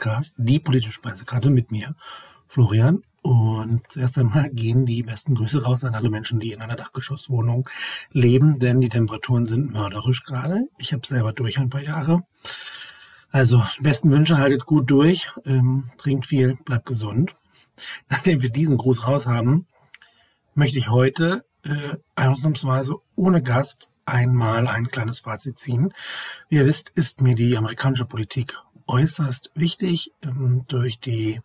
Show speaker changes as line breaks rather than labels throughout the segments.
Podcast Die politische Speisekarte mit mir, Florian. Und zuerst einmal gehen die besten Grüße raus an alle Menschen, die in einer Dachgeschosswohnung leben, denn die Temperaturen sind mörderisch gerade. Ich habe selber durch ein paar Jahre. Also, besten Wünsche, haltet gut durch, ähm, trinkt viel, bleibt gesund. Nachdem wir diesen Gruß raus haben, möchte ich heute äh, ausnahmsweise ohne Gast einmal ein kleines Fazit ziehen. Wie ihr wisst, ist mir die amerikanische Politik äußerst wichtig ähm, durch die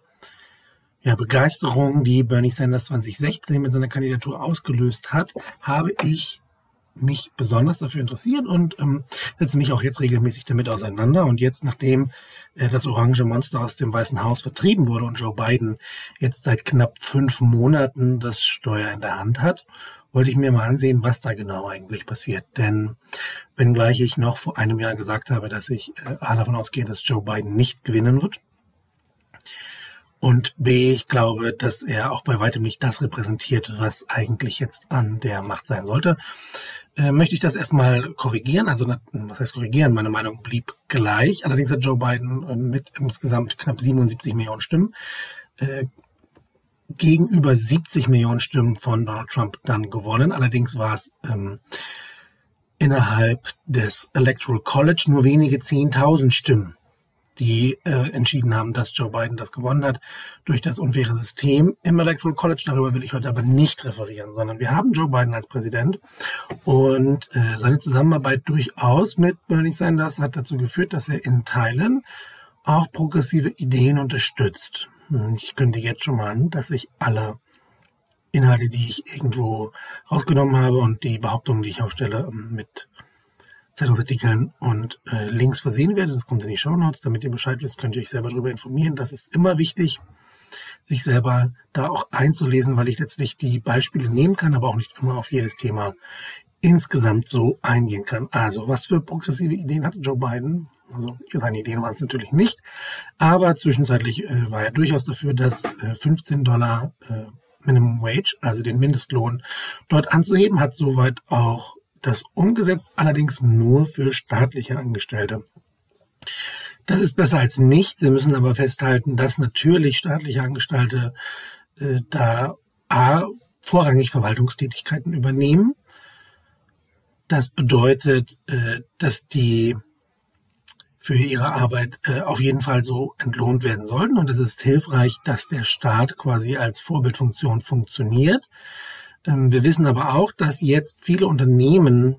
ja, Begeisterung, die Bernie Sanders 2016 mit seiner Kandidatur ausgelöst hat, habe ich mich besonders dafür interessiert und ähm, setze mich auch jetzt regelmäßig damit auseinander. Und jetzt, nachdem äh, das orange Monster aus dem Weißen Haus vertrieben wurde und Joe Biden jetzt seit knapp fünf Monaten das Steuer in der Hand hat, wollte ich mir mal ansehen, was da genau eigentlich passiert. Denn wenngleich ich noch vor einem Jahr gesagt habe, dass ich äh, davon ausgehe, dass Joe Biden nicht gewinnen wird, und B, ich glaube, dass er auch bei weitem nicht das repräsentiert, was eigentlich jetzt an der Macht sein sollte. Äh, möchte ich das erstmal korrigieren. Also, was heißt korrigieren? Meine Meinung blieb gleich. Allerdings hat Joe Biden äh, mit insgesamt knapp 77 Millionen Stimmen äh, gegenüber 70 Millionen Stimmen von Donald Trump dann gewonnen. Allerdings war es ähm, innerhalb des Electoral College nur wenige 10.000 Stimmen die äh, entschieden haben, dass Joe Biden das gewonnen hat durch das unfaire System im Electoral College. Darüber will ich heute aber nicht referieren, sondern wir haben Joe Biden als Präsident und äh, seine Zusammenarbeit durchaus mit Bernie Sanders hat dazu geführt, dass er in Teilen auch progressive Ideen unterstützt. Ich kündige jetzt schon mal an, dass ich alle Inhalte, die ich irgendwo rausgenommen habe und die Behauptungen, die ich aufstelle, mit Zeitungsartikeln und äh, Links versehen werde. Das kommt in die Show Notes. Damit ihr Bescheid wisst, könnt ihr euch selber darüber informieren. Das ist immer wichtig, sich selber da auch einzulesen, weil ich letztlich die Beispiele nehmen kann, aber auch nicht immer auf jedes Thema insgesamt so eingehen kann. Also, was für progressive Ideen hatte Joe Biden? Also, seine Ideen waren es natürlich nicht, aber zwischenzeitlich äh, war er durchaus dafür, dass äh, 15 Dollar äh, Minimum Wage, also den Mindestlohn, dort anzuheben, hat soweit auch das umgesetzt, allerdings nur für staatliche Angestellte. Das ist besser als nichts. Sie müssen aber festhalten, dass natürlich staatliche Angestellte äh, da A, vorrangig Verwaltungstätigkeiten übernehmen. Das bedeutet, äh, dass die für ihre Arbeit äh, auf jeden Fall so entlohnt werden sollten. Und es ist hilfreich, dass der Staat quasi als Vorbildfunktion funktioniert. Ähm, wir wissen aber auch, dass jetzt viele Unternehmen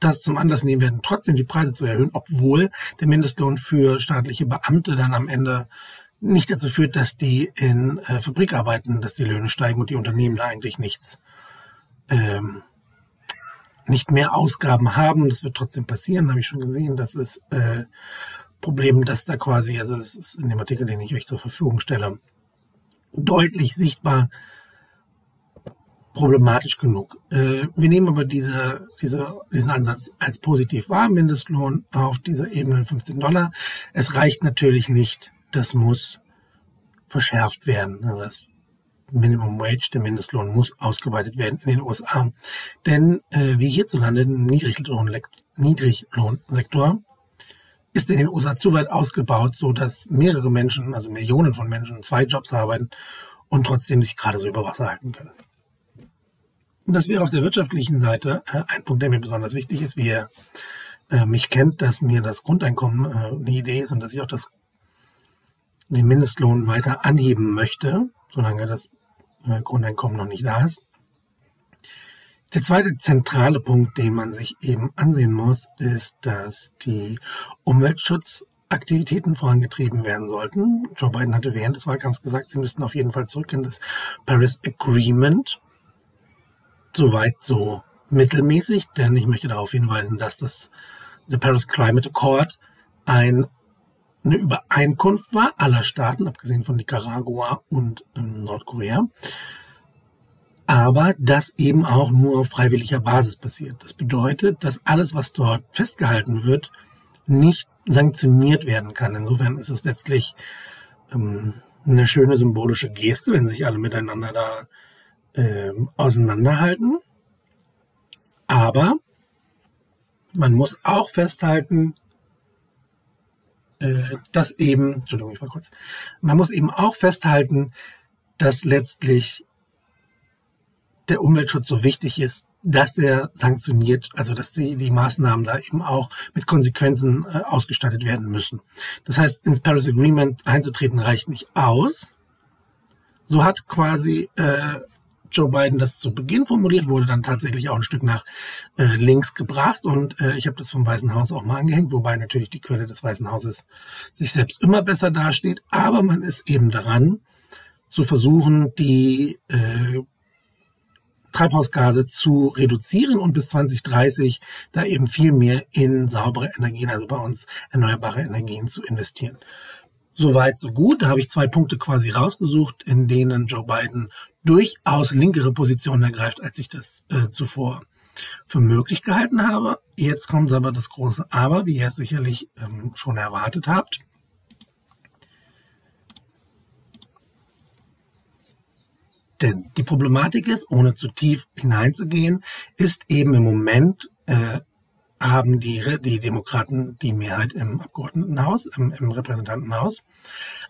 das zum Anlass nehmen werden, trotzdem die Preise zu erhöhen, obwohl der Mindestlohn für staatliche Beamte dann am Ende nicht dazu führt, dass die in äh, Fabrik arbeiten, dass die Löhne steigen und die Unternehmen da eigentlich nichts, ähm, nicht mehr Ausgaben haben. Das wird trotzdem passieren, habe ich schon gesehen. Das ist äh, Problem, dass da quasi, also das ist in dem Artikel, den ich euch zur Verfügung stelle, deutlich sichtbar problematisch genug. Äh, wir nehmen aber diese, diese, diesen Ansatz als positiv wahr, Mindestlohn auf dieser Ebene 15 Dollar. Es reicht natürlich nicht, das muss verschärft werden. Also das Minimum Wage, der Mindestlohn muss ausgeweitet werden in den USA. Denn äh, wie hierzulande im Niedriglohn, Niedriglohnsektor ist in den USA zu weit ausgebaut, so dass mehrere Menschen, also Millionen von Menschen, zwei Jobs arbeiten und trotzdem sich gerade so über Wasser halten können. Und das wäre auf der wirtschaftlichen Seite äh, ein Punkt, der mir besonders wichtig ist, wie ihr äh, mich kennt, dass mir das Grundeinkommen äh, eine Idee ist und dass ich auch das, den Mindestlohn weiter anheben möchte, solange das Grundeinkommen noch nicht da ist. Der zweite zentrale Punkt, den man sich eben ansehen muss, ist, dass die Umweltschutzaktivitäten vorangetrieben werden sollten. Joe Biden hatte während des Wahlkampfs gesagt, sie müssten auf jeden Fall zurück in das Paris Agreement soweit so mittelmäßig, denn ich möchte darauf hinweisen, dass das der Paris Climate Accord ein, eine Übereinkunft war aller Staaten, abgesehen von Nicaragua und ähm, Nordkorea, aber das eben auch nur auf freiwilliger Basis passiert. Das bedeutet, dass alles, was dort festgehalten wird, nicht sanktioniert werden kann. Insofern ist es letztlich ähm, eine schöne symbolische Geste, wenn sich alle miteinander da äh, auseinanderhalten. Aber man muss auch festhalten, äh, dass eben, Entschuldigung, ich war kurz, man muss eben auch festhalten, dass letztlich der Umweltschutz so wichtig ist, dass er sanktioniert, also dass die, die Maßnahmen da eben auch mit Konsequenzen äh, ausgestattet werden müssen. Das heißt, ins Paris Agreement einzutreten reicht nicht aus. So hat quasi äh, Joe Biden das zu Beginn formuliert, wurde dann tatsächlich auch ein Stück nach äh, links gebracht und äh, ich habe das vom Weißen Haus auch mal angehängt, wobei natürlich die Quelle des Weißen Hauses sich selbst immer besser dasteht, aber man ist eben daran, zu versuchen, die äh, Treibhausgase zu reduzieren und bis 2030 da eben viel mehr in saubere Energien, also bei uns erneuerbare Energien zu investieren. Soweit, so gut. Da habe ich zwei Punkte quasi rausgesucht, in denen Joe Biden durchaus linkere Positionen ergreift, als ich das äh, zuvor für möglich gehalten habe. Jetzt kommt aber das große Aber, wie ihr es sicherlich ähm, schon erwartet habt. Denn die Problematik ist, ohne zu tief hineinzugehen, ist eben im Moment äh, haben die, die Demokraten die Mehrheit im Abgeordnetenhaus, im, im Repräsentantenhaus.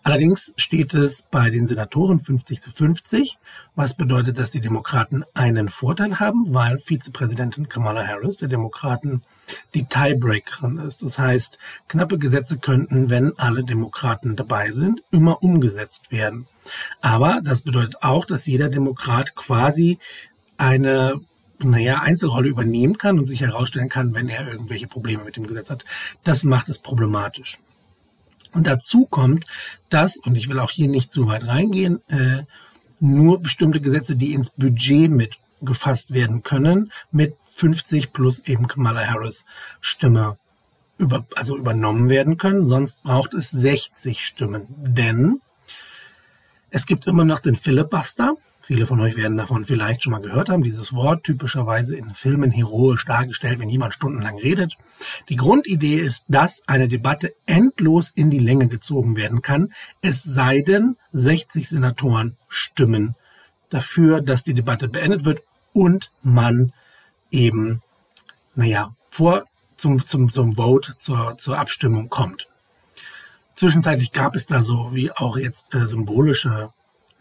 Allerdings steht es bei den Senatoren 50 zu 50, was bedeutet, dass die Demokraten einen Vorteil haben, weil Vizepräsidentin Kamala Harris der Demokraten die Tiebreakerin ist. Das heißt, knappe Gesetze könnten, wenn alle Demokraten dabei sind, immer umgesetzt werden. Aber das bedeutet auch, dass jeder Demokrat quasi eine naja, Einzelrolle übernehmen kann und sich herausstellen kann, wenn er irgendwelche Probleme mit dem Gesetz hat. Das macht es problematisch. Und dazu kommt, dass, und ich will auch hier nicht zu weit reingehen, äh, nur bestimmte Gesetze, die ins Budget mit gefasst werden können, mit 50 plus eben Kamala Harris Stimme über, also übernommen werden können. Sonst braucht es 60 Stimmen. Denn es gibt immer noch den Filibuster. Viele von euch werden davon vielleicht schon mal gehört haben. Dieses Wort typischerweise in Filmen heroisch dargestellt, wenn jemand stundenlang redet. Die Grundidee ist, dass eine Debatte endlos in die Länge gezogen werden kann, es sei denn, 60 Senatoren stimmen dafür, dass die Debatte beendet wird und man eben, naja, vor zum, zum, zum Vote, zur, zur Abstimmung kommt. Zwischenzeitlich gab es da so wie auch jetzt äh, symbolische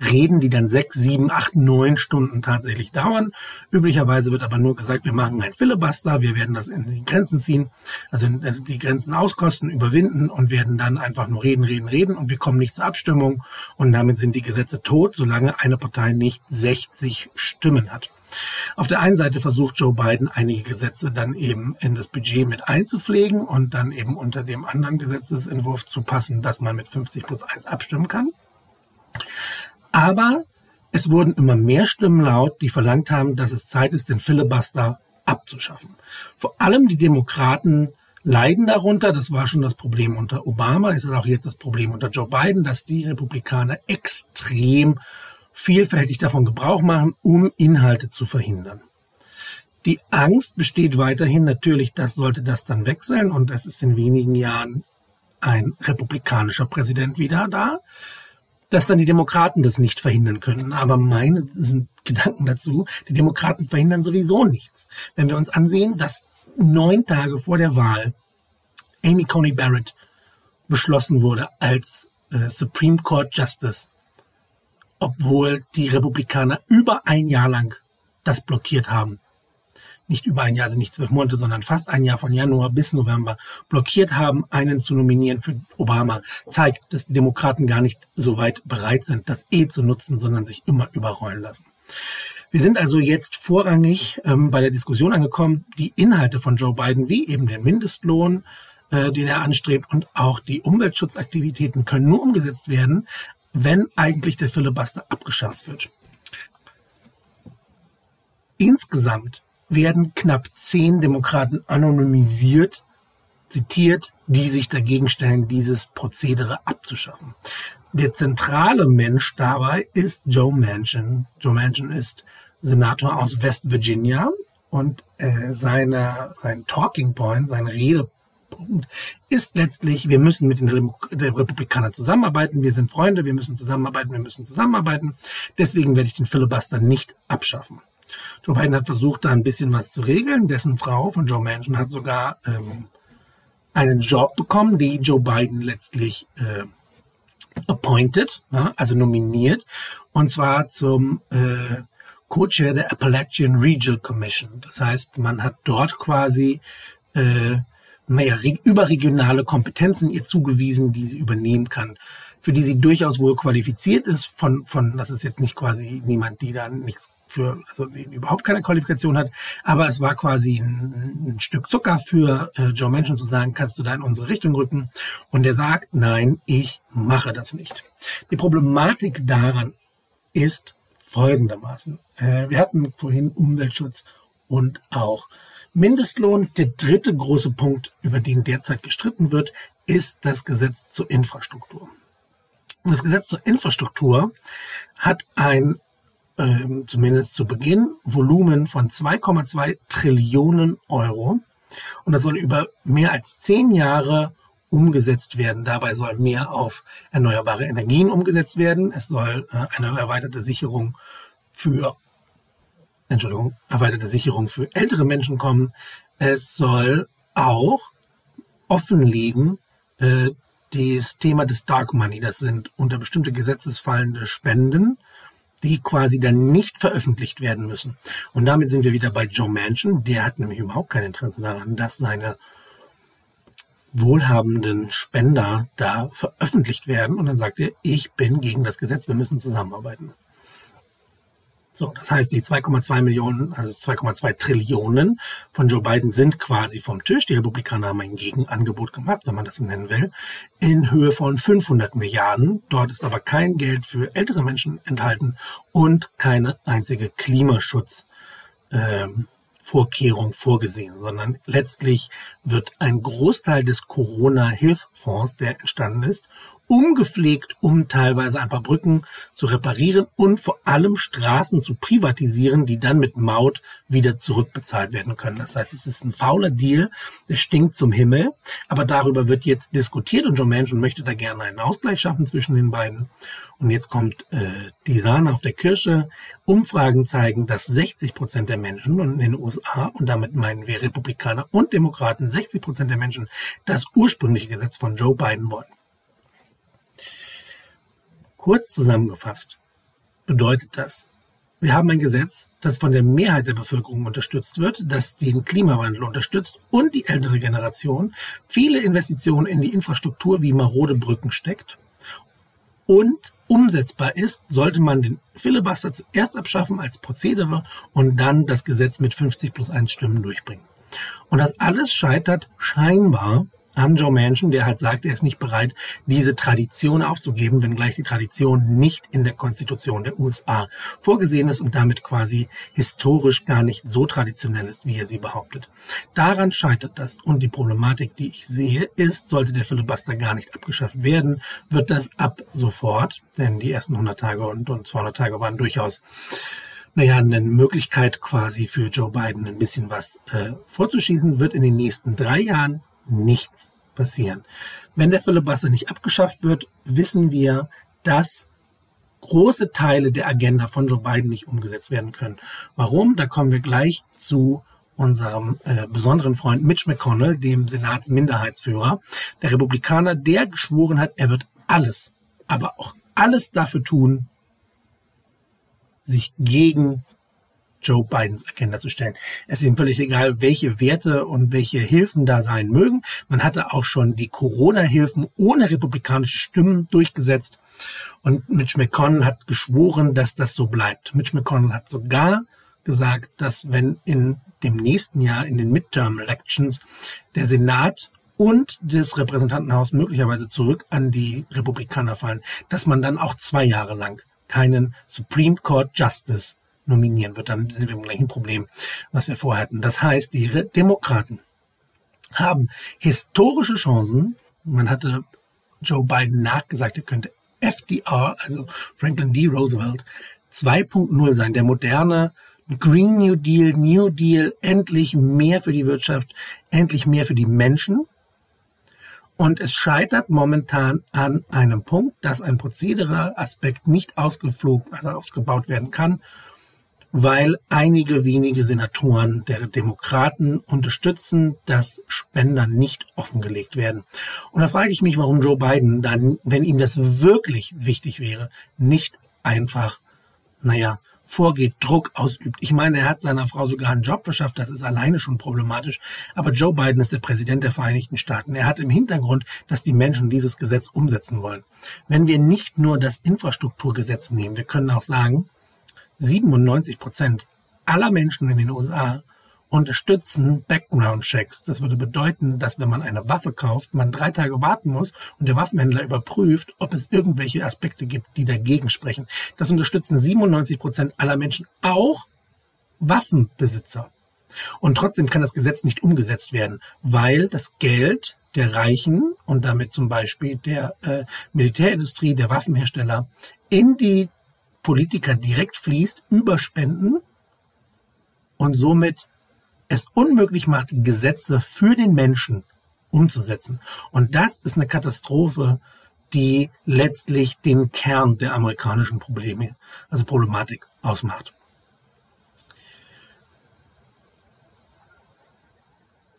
Reden, die dann sechs, sieben, acht, neun Stunden tatsächlich dauern. Üblicherweise wird aber nur gesagt, wir machen ein Filibuster, wir werden das in die Grenzen ziehen, also äh, die Grenzen auskosten, überwinden und werden dann einfach nur reden, reden, reden und wir kommen nicht zur Abstimmung und damit sind die Gesetze tot, solange eine Partei nicht 60 Stimmen hat. Auf der einen Seite versucht Joe Biden einige Gesetze dann eben in das Budget mit einzupflegen und dann eben unter dem anderen Gesetzesentwurf zu passen, dass man mit 50 plus 1 abstimmen kann. Aber es wurden immer mehr Stimmen laut, die verlangt haben, dass es Zeit ist, den Filibuster abzuschaffen. Vor allem die Demokraten leiden darunter. Das war schon das Problem unter Obama, ist auch jetzt das Problem unter Joe Biden, dass die Republikaner extrem vielfältig davon Gebrauch machen, um Inhalte zu verhindern. Die Angst besteht weiterhin natürlich, dass sollte das dann wechseln und es ist in wenigen Jahren ein republikanischer Präsident wieder da, dass dann die Demokraten das nicht verhindern können. Aber meine Gedanken dazu, die Demokraten verhindern sowieso nichts. Wenn wir uns ansehen, dass neun Tage vor der Wahl Amy Coney Barrett beschlossen wurde als äh, Supreme Court Justice, obwohl die Republikaner über ein Jahr lang das blockiert haben nicht über ein Jahr, also nicht zwölf Monate, sondern fast ein Jahr von Januar bis November blockiert haben, einen zu nominieren für Obama, zeigt, dass die Demokraten gar nicht so weit bereit sind, das eh zu nutzen, sondern sich immer überrollen lassen. Wir sind also jetzt vorrangig ähm, bei der Diskussion angekommen, die Inhalte von Joe Biden, wie eben der Mindestlohn, äh, den er anstrebt und auch die Umweltschutzaktivitäten können nur umgesetzt werden, wenn eigentlich der Filibuster abgeschafft wird. Insgesamt werden knapp zehn Demokraten anonymisiert zitiert, die sich dagegen stellen, dieses Prozedere abzuschaffen. Der zentrale Mensch dabei ist Joe Manchin. Joe Manchin ist Senator aus West Virginia und äh, seine, sein Talking Point, sein Redepunkt ist letztlich, wir müssen mit den Republikanern zusammenarbeiten, wir sind Freunde, wir müssen zusammenarbeiten, wir müssen zusammenarbeiten. Deswegen werde ich den Filibuster nicht abschaffen. Joe Biden hat versucht, da ein bisschen was zu regeln. Dessen Frau von Joe Manchin hat sogar ähm, einen Job bekommen, die Joe Biden letztlich äh, appointed, ja, also nominiert, und zwar zum äh, Co-Chair der Appalachian Regional Commission. Das heißt, man hat dort quasi äh, naja, überregionale Kompetenzen ihr zugewiesen, die sie übernehmen kann, für die sie durchaus wohl qualifiziert ist. Von, von, das ist jetzt nicht quasi niemand, die da nichts für, also überhaupt keine Qualifikation hat, aber es war quasi ein, ein Stück Zucker für äh, Joe Manchin zu sagen, kannst du da in unsere Richtung rücken? Und er sagt, nein, ich mache das nicht. Die Problematik daran ist folgendermaßen. Äh, wir hatten vorhin Umweltschutz und auch Mindestlohn. Der dritte große Punkt, über den derzeit gestritten wird, ist das Gesetz zur Infrastruktur. Das Gesetz zur Infrastruktur hat ein, äh, zumindest zu Beginn, Volumen von 2,2 Trillionen Euro. Und das soll über mehr als zehn Jahre umgesetzt werden. Dabei soll mehr auf erneuerbare Energien umgesetzt werden. Es soll äh, eine erweiterte Sicherung für Entschuldigung, erweiterte Sicherung für ältere Menschen kommen. Es soll auch offenlegen äh, das Thema des Dark Money. Das sind unter bestimmte Gesetzesfallende Spenden, die quasi dann nicht veröffentlicht werden müssen. Und damit sind wir wieder bei Joe Manchin. Der hat nämlich überhaupt kein Interesse daran, dass seine wohlhabenden Spender da veröffentlicht werden. Und dann sagt er, ich bin gegen das Gesetz, wir müssen zusammenarbeiten. So, das heißt, die 2,2 Millionen, also 2,2 Trillionen von Joe Biden sind quasi vom Tisch. Die Republikaner haben ein Gegenangebot gemacht, wenn man das so nennen will, in Höhe von 500 Milliarden. Dort ist aber kein Geld für ältere Menschen enthalten und keine einzige Klimaschutz. Ähm, vorgesehen, sondern letztlich wird ein Großteil des Corona-Hilffonds, der entstanden ist, umgepflegt, um teilweise ein paar Brücken zu reparieren und vor allem Straßen zu privatisieren, die dann mit Maut wieder zurückbezahlt werden können. Das heißt, es ist ein fauler Deal, der stinkt zum Himmel, aber darüber wird jetzt diskutiert und Joe Manchin möchte da gerne einen Ausgleich schaffen zwischen den beiden. Und jetzt kommt äh, die Sahne auf der Kirsche. Umfragen zeigen, dass 60 Prozent der Menschen in den USA, und damit meinen wir Republikaner und Demokraten, 60 Prozent der Menschen das ursprüngliche Gesetz von Joe Biden wollen. Kurz zusammengefasst bedeutet das, wir haben ein Gesetz, das von der Mehrheit der Bevölkerung unterstützt wird, das den Klimawandel unterstützt und die ältere Generation viele Investitionen in die Infrastruktur wie marode Brücken steckt und umsetzbar ist, sollte man den Filibuster zuerst abschaffen als Prozedere und dann das Gesetz mit 50 plus 1 Stimmen durchbringen. Und das alles scheitert scheinbar an Joe Manchin, der halt sagt, er ist nicht bereit, diese Tradition aufzugeben, wenngleich die Tradition nicht in der Konstitution der USA vorgesehen ist und damit quasi historisch gar nicht so traditionell ist, wie er sie behauptet. Daran scheitert das. Und die Problematik, die ich sehe, ist, sollte der Filibuster gar nicht abgeschafft werden, wird das ab sofort, denn die ersten 100 Tage und, und 200 Tage waren durchaus naja, eine Möglichkeit quasi für Joe Biden ein bisschen was äh, vorzuschießen, wird in den nächsten drei Jahren nichts passieren. Wenn der Filibuster nicht abgeschafft wird, wissen wir, dass große Teile der Agenda von Joe Biden nicht umgesetzt werden können. Warum? Da kommen wir gleich zu unserem äh, besonderen Freund Mitch McConnell, dem Senatsminderheitsführer, der Republikaner, der geschworen hat, er wird alles, aber auch alles dafür tun, sich gegen Joe Bidens Agenda zu stellen. Es ist ihm völlig egal, welche Werte und welche Hilfen da sein mögen. Man hatte auch schon die Corona-Hilfen ohne republikanische Stimmen durchgesetzt. Und Mitch McConnell hat geschworen, dass das so bleibt. Mitch McConnell hat sogar gesagt, dass wenn in dem nächsten Jahr in den Midterm Elections der Senat und das Repräsentantenhaus möglicherweise zurück an die Republikaner fallen, dass man dann auch zwei Jahre lang keinen Supreme Court Justice nominieren wird, dann sind wir im gleichen Problem, was wir vorher hatten. Das heißt, die Demokraten haben historische Chancen. Man hatte Joe Biden nachgesagt, er könnte FDR, also Franklin D. Roosevelt, 2.0 sein, der moderne Green New Deal, New Deal, endlich mehr für die Wirtschaft, endlich mehr für die Menschen. Und es scheitert momentan an einem Punkt, dass ein Prozedere-Aspekt nicht ausgeflogen, also ausgebaut werden kann weil einige wenige Senatoren der Demokraten unterstützen, dass Spender nicht offengelegt werden. Und da frage ich mich, warum Joe Biden dann, wenn ihm das wirklich wichtig wäre, nicht einfach, naja, vorgeht, Druck ausübt. Ich meine, er hat seiner Frau sogar einen Job verschafft, das ist alleine schon problematisch. Aber Joe Biden ist der Präsident der Vereinigten Staaten. Er hat im Hintergrund, dass die Menschen dieses Gesetz umsetzen wollen. Wenn wir nicht nur das Infrastrukturgesetz nehmen, wir können auch sagen, 97 Prozent aller Menschen in den USA unterstützen Background-Checks. Das würde bedeuten, dass wenn man eine Waffe kauft, man drei Tage warten muss und der Waffenhändler überprüft, ob es irgendwelche Aspekte gibt, die dagegen sprechen. Das unterstützen 97 Prozent aller Menschen, auch Waffenbesitzer. Und trotzdem kann das Gesetz nicht umgesetzt werden, weil das Geld der Reichen und damit zum Beispiel der äh, Militärindustrie, der Waffenhersteller in die Politiker direkt fließt über Spenden und somit es unmöglich macht, Gesetze für den Menschen umzusetzen. Und das ist eine Katastrophe, die letztlich den Kern der amerikanischen Probleme, also Problematik ausmacht.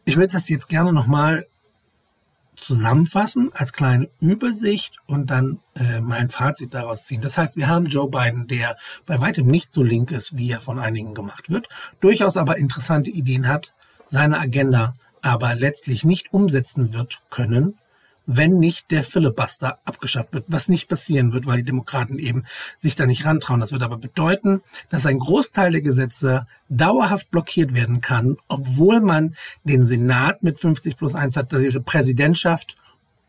Ich würde das jetzt gerne nochmal zusammenfassen als kleine Übersicht und dann äh, mein Fazit daraus ziehen. Das heißt, wir haben Joe Biden, der bei weitem nicht so link ist, wie er von einigen gemacht wird, durchaus aber interessante Ideen hat, seine Agenda aber letztlich nicht umsetzen wird können, wenn nicht der Filibuster abgeschafft wird, was nicht passieren wird, weil die Demokraten eben sich da nicht rantrauen. Das wird aber bedeuten, dass ein Großteil der Gesetze dauerhaft blockiert werden kann, obwohl man den Senat mit 50 plus 1 hat, ihre Präsidentschaft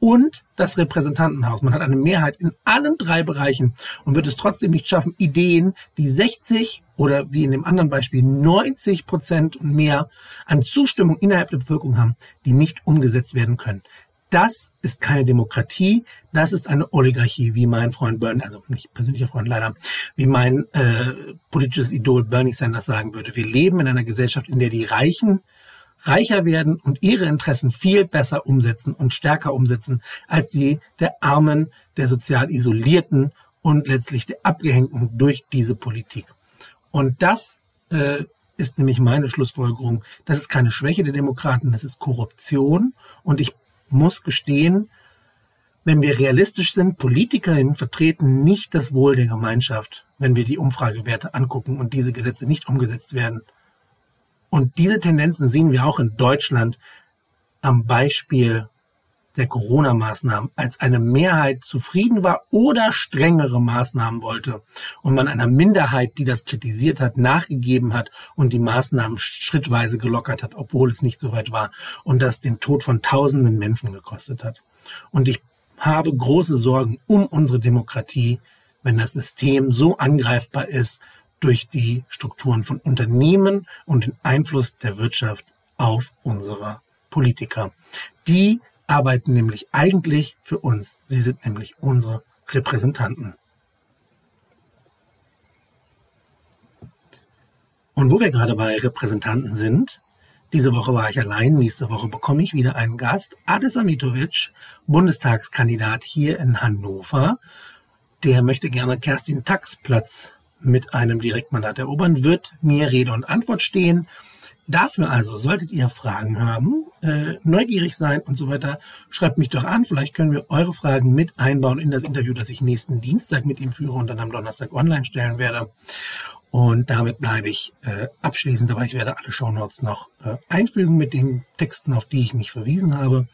und das Repräsentantenhaus. Man hat eine Mehrheit in allen drei Bereichen und wird es trotzdem nicht schaffen, Ideen, die 60 oder wie in dem anderen Beispiel 90 Prozent mehr an Zustimmung innerhalb der Bevölkerung haben, die nicht umgesetzt werden können. Das ist keine Demokratie, das ist eine Oligarchie, wie mein Freund Bernie, also nicht persönlicher Freund leider, wie mein äh, politisches Idol Bernie Sanders sagen würde. Wir leben in einer Gesellschaft, in der die Reichen reicher werden und ihre Interessen viel besser umsetzen und stärker umsetzen als die der Armen, der sozial Isolierten und letztlich der Abgehängten durch diese Politik. Und das äh, ist nämlich meine Schlussfolgerung. Das ist keine Schwäche der Demokraten, das ist Korruption. Und ich muss gestehen, wenn wir realistisch sind, Politikerinnen vertreten nicht das Wohl der Gemeinschaft, wenn wir die Umfragewerte angucken und diese Gesetze nicht umgesetzt werden. Und diese Tendenzen sehen wir auch in Deutschland am Beispiel der Corona-Maßnahmen, als eine Mehrheit zufrieden war oder strengere Maßnahmen wollte und man einer Minderheit, die das kritisiert hat, nachgegeben hat und die Maßnahmen schrittweise gelockert hat, obwohl es nicht so weit war und das den Tod von tausenden Menschen gekostet hat. Und ich habe große Sorgen um unsere Demokratie, wenn das System so angreifbar ist durch die Strukturen von Unternehmen und den Einfluss der Wirtschaft auf unsere Politiker, die arbeiten nämlich eigentlich für uns. Sie sind nämlich unsere Repräsentanten. Und wo wir gerade bei Repräsentanten sind, diese Woche war ich allein, nächste Woche bekomme ich wieder einen Gast, Adis Amitovic, Bundestagskandidat hier in Hannover. Der möchte gerne Kerstin Tax Platz mit einem Direktmandat erobern, wird mir Rede und Antwort stehen. Dafür also, solltet ihr Fragen haben, äh, neugierig sein und so weiter, schreibt mich doch an. Vielleicht können wir eure Fragen mit einbauen in das Interview, das ich nächsten Dienstag mit ihm führe und dann am Donnerstag online stellen werde. Und damit bleibe ich äh, abschließend, aber ich werde alle Shownotes noch äh, einfügen mit den Texten, auf die ich mich verwiesen habe.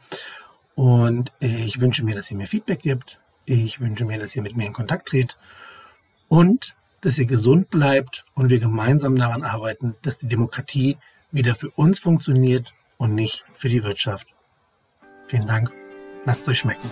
Und ich wünsche mir, dass ihr mir Feedback gibt. Ich wünsche mir, dass ihr mit mir in Kontakt tretet. Und dass ihr gesund bleibt und wir gemeinsam daran arbeiten, dass die Demokratie wieder für uns funktioniert und nicht für die Wirtschaft. Vielen Dank. Lasst es euch schmecken.